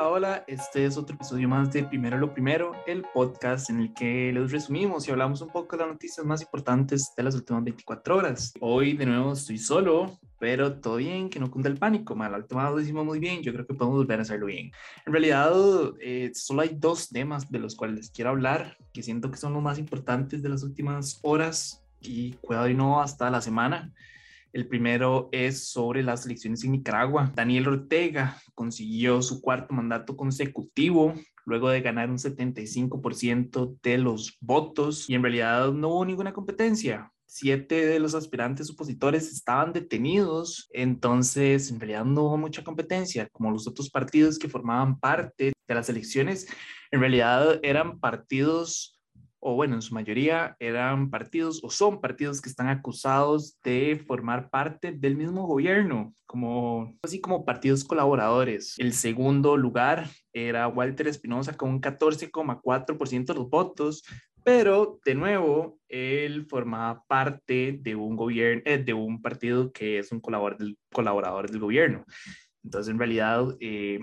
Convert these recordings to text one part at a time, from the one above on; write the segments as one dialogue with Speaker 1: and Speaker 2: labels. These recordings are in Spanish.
Speaker 1: Hola, hola, este es otro episodio más de Primero lo Primero, el podcast en el que les resumimos y hablamos un poco de las noticias más importantes de las últimas 24 horas. Hoy de nuevo estoy solo, pero todo bien, que no cunda el pánico. Mal, última vez lo hicimos muy bien, yo creo que podemos volver a hacerlo bien. En realidad, eh, solo hay dos temas de los cuales les quiero hablar, que siento que son los más importantes de las últimas horas y cuidado y no hasta la semana. El primero es sobre las elecciones en Nicaragua. Daniel Ortega consiguió su cuarto mandato consecutivo luego de ganar un 75% de los votos y en realidad no hubo ninguna competencia. Siete de los aspirantes opositores estaban detenidos, entonces en realidad no hubo mucha competencia, como los otros partidos que formaban parte de las elecciones, en realidad eran partidos o bueno, en su mayoría eran partidos o son partidos que están acusados de formar parte del mismo gobierno, como así como partidos colaboradores. El segundo lugar era Walter Espinosa con un 14,4% de los votos, pero de nuevo él formaba parte de un gobierno, eh, de un partido que es un colaborador del, del gobierno. Entonces, en realidad, eh,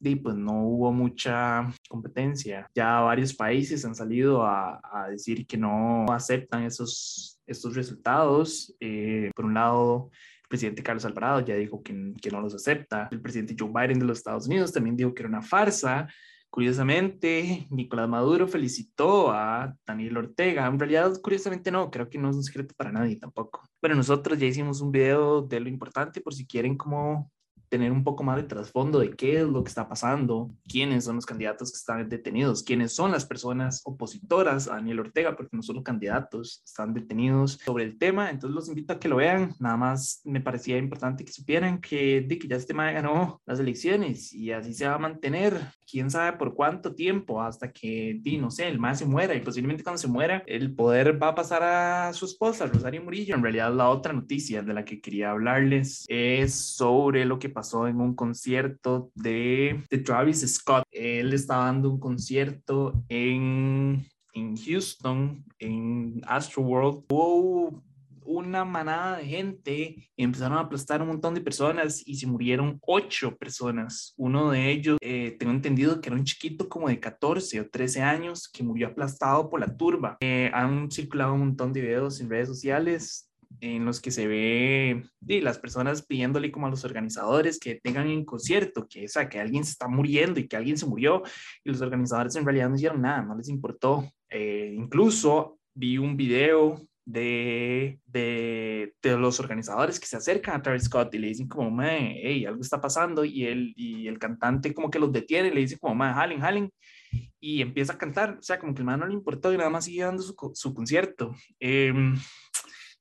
Speaker 1: y pues no hubo mucha competencia. Ya varios países han salido a, decir que no aceptan esos, estos resultados. Eh, por un lado, el presidente Carlos Alvarado ya dijo que, que no los acepta. El presidente Joe Biden de los Estados Unidos también dijo que era una farsa. Curiosamente, Nicolás Maduro felicitó a Daniel Ortega. En realidad, curiosamente no, creo que no es un secreto para nadie tampoco. Pero nosotros ya hicimos un video de lo importante por si quieren como tener un poco más de trasfondo de qué es lo que está pasando, quiénes son los candidatos que están detenidos, quiénes son las personas opositoras a Daniel Ortega, porque no solo candidatos están detenidos sobre el tema. Entonces los invito a que lo vean. Nada más me parecía importante que supieran que, de que ya este tema ganó las elecciones y así se va a mantener. Quién sabe por cuánto tiempo hasta que, di, no sé, el más se muera y posiblemente cuando se muera el poder va a pasar a su esposa, Rosario Murillo. En realidad la otra noticia de la que quería hablarles es sobre lo que pasó en un concierto de, Travis Scott. Él estaba dando un concierto en, Houston, en Astro World. Hubo una manada de gente y empezaron a aplastar un montón de personas y se murieron ocho personas. Uno de ellos, eh, tengo entendido que era un chiquito como de 14 o 13 años que murió aplastado por la turba. Eh, han circulado un montón de videos en redes sociales en los que se ve y las personas pidiéndole como a los organizadores que tengan en concierto, que, o sea, que alguien se está muriendo y que alguien se murió y los organizadores en realidad no hicieron nada, no les importó. Eh, incluso vi un video de, de, de, los organizadores que se acercan a Travis Scott y le dicen como, hey, algo está pasando y, él, y el cantante como que los detiene le dice como, mae, jalen, jalen y empieza a cantar, o sea, como que el man no le importó y nada más sigue dando su, su concierto. Eh,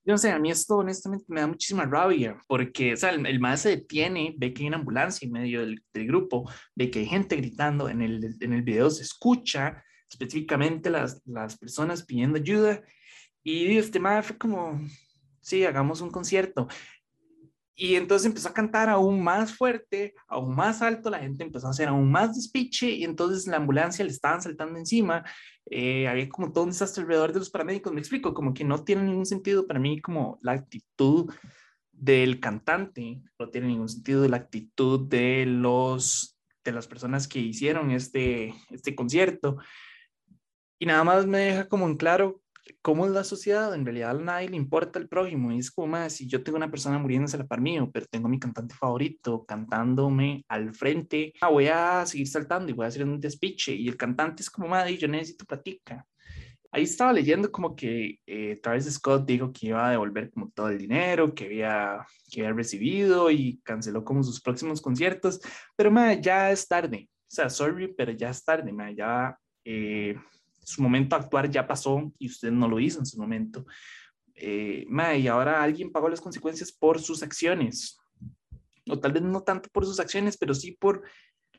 Speaker 1: yo no sé, a mí esto honestamente me da muchísima rabia, porque, o sea, el, el más se detiene, ve que hay una ambulancia en medio del, del, grupo, ve que hay gente gritando, en el, en el video se escucha específicamente las, las personas pidiendo ayuda, y este más fue como, sí, hagamos un concierto. Y entonces empezó a cantar aún más fuerte, aún más alto, la gente empezó a hacer aún más despiche y entonces la ambulancia le estaban saltando encima. Eh, había como todo un desastre alrededor de los paramédicos, me explico, como que no tiene ningún sentido para mí como la actitud del cantante, no tiene ningún sentido la actitud de los de las personas que hicieron este, este concierto. Y nada más me deja como en claro cómo es la sociedad, en realidad a nadie le importa el prójimo, y es como más, si yo tengo una persona muriéndose a la par mío, pero tengo a mi cantante favorito cantándome al frente, ah, voy a seguir saltando y voy a hacer un despiche, y el cantante es como, madre, yo necesito platica. Ahí estaba leyendo como que eh, Travis Scott dijo que iba a devolver como todo el dinero que había, que había recibido y canceló como sus próximos conciertos, pero madre, ya es tarde, o sea, sorry, pero ya es tarde, madre, ya... Eh, su momento actuar ya pasó y usted no lo hizo en su momento. Eh, y ahora alguien pagó las consecuencias por sus acciones. O tal vez no tanto por sus acciones, pero sí por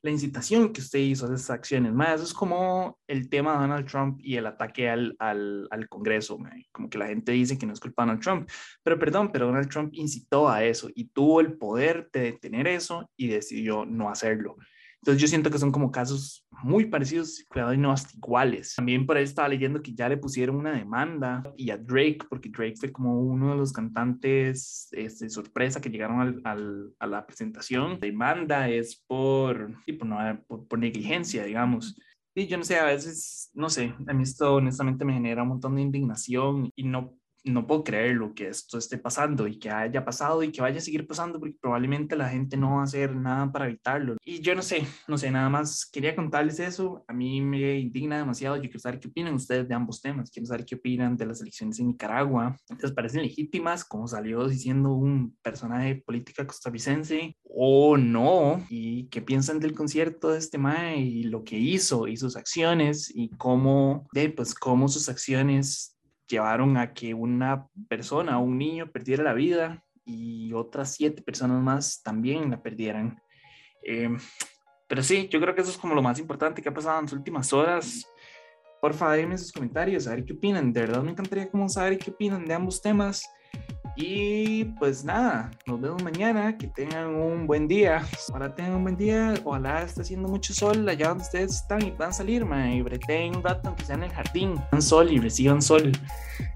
Speaker 1: la incitación que usted hizo a esas acciones. Ma, eso es como el tema de Donald Trump y el ataque al, al, al Congreso. Como que la gente dice que no es culpa de Donald Trump. Pero perdón, pero Donald Trump incitó a eso y tuvo el poder de detener eso y decidió no hacerlo. Entonces yo siento que son como casos muy parecidos, cuidado y no hasta iguales. También por ahí estaba leyendo que ya le pusieron una demanda y a Drake, porque Drake fue como uno de los cantantes este, sorpresa que llegaron al, al, a la presentación. La demanda es por, sí, por, no, por, por negligencia, digamos. Y yo no sé, a veces, no sé, a mí esto honestamente me genera un montón de indignación y no no puedo creerlo que esto esté pasando y que haya pasado y que vaya a seguir pasando porque probablemente la gente no va a hacer nada para evitarlo. Y yo no sé, no sé, nada más quería contarles eso. A mí me indigna demasiado. Yo quiero saber qué opinan ustedes de ambos temas. Quiero saber qué opinan de las elecciones en Nicaragua. ¿Les parecen legítimas? Como salió diciendo un personaje política costarricense o no? ¿Y qué piensan del concierto de este mae y lo que hizo y sus acciones y cómo, de, pues, cómo sus acciones llevaron a que una persona, un niño, perdiera la vida y otras siete personas más también la perdieran. Em, pero sí, yo creo que eso es como lo más importante que ha pasado en las últimas horas. Porfa, déjenme sus comentarios, a ver qué opinan. De verdad me encantaría como saber qué opinan de ambos temas. Y pues nada, nos vemos mañana, que tengan un buen día. Ojalá tengan un buen día, ojalá esté haciendo mucho sol allá donde ustedes están y puedan salir, man, y breten un rato, aunque sea en el jardín. Reciban sol y reciban sol.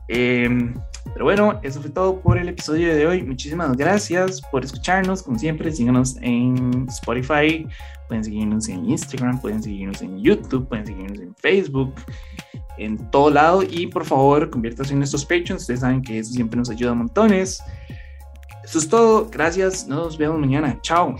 Speaker 1: Em, pero bueno, eso fue todo por el episodio de hoy. Muchísimas gracias por escucharnos. Como siempre, síganos en Spotify, pueden seguirnos en Instagram, pueden seguirnos en YouTube, pueden seguirnos en Facebook en todo lado y por favor conviértanse en nuestros Patreons, ustedes saben que eso siempre nos ayuda a montones. Eso es todo, gracias, nos vemos mañana, chao.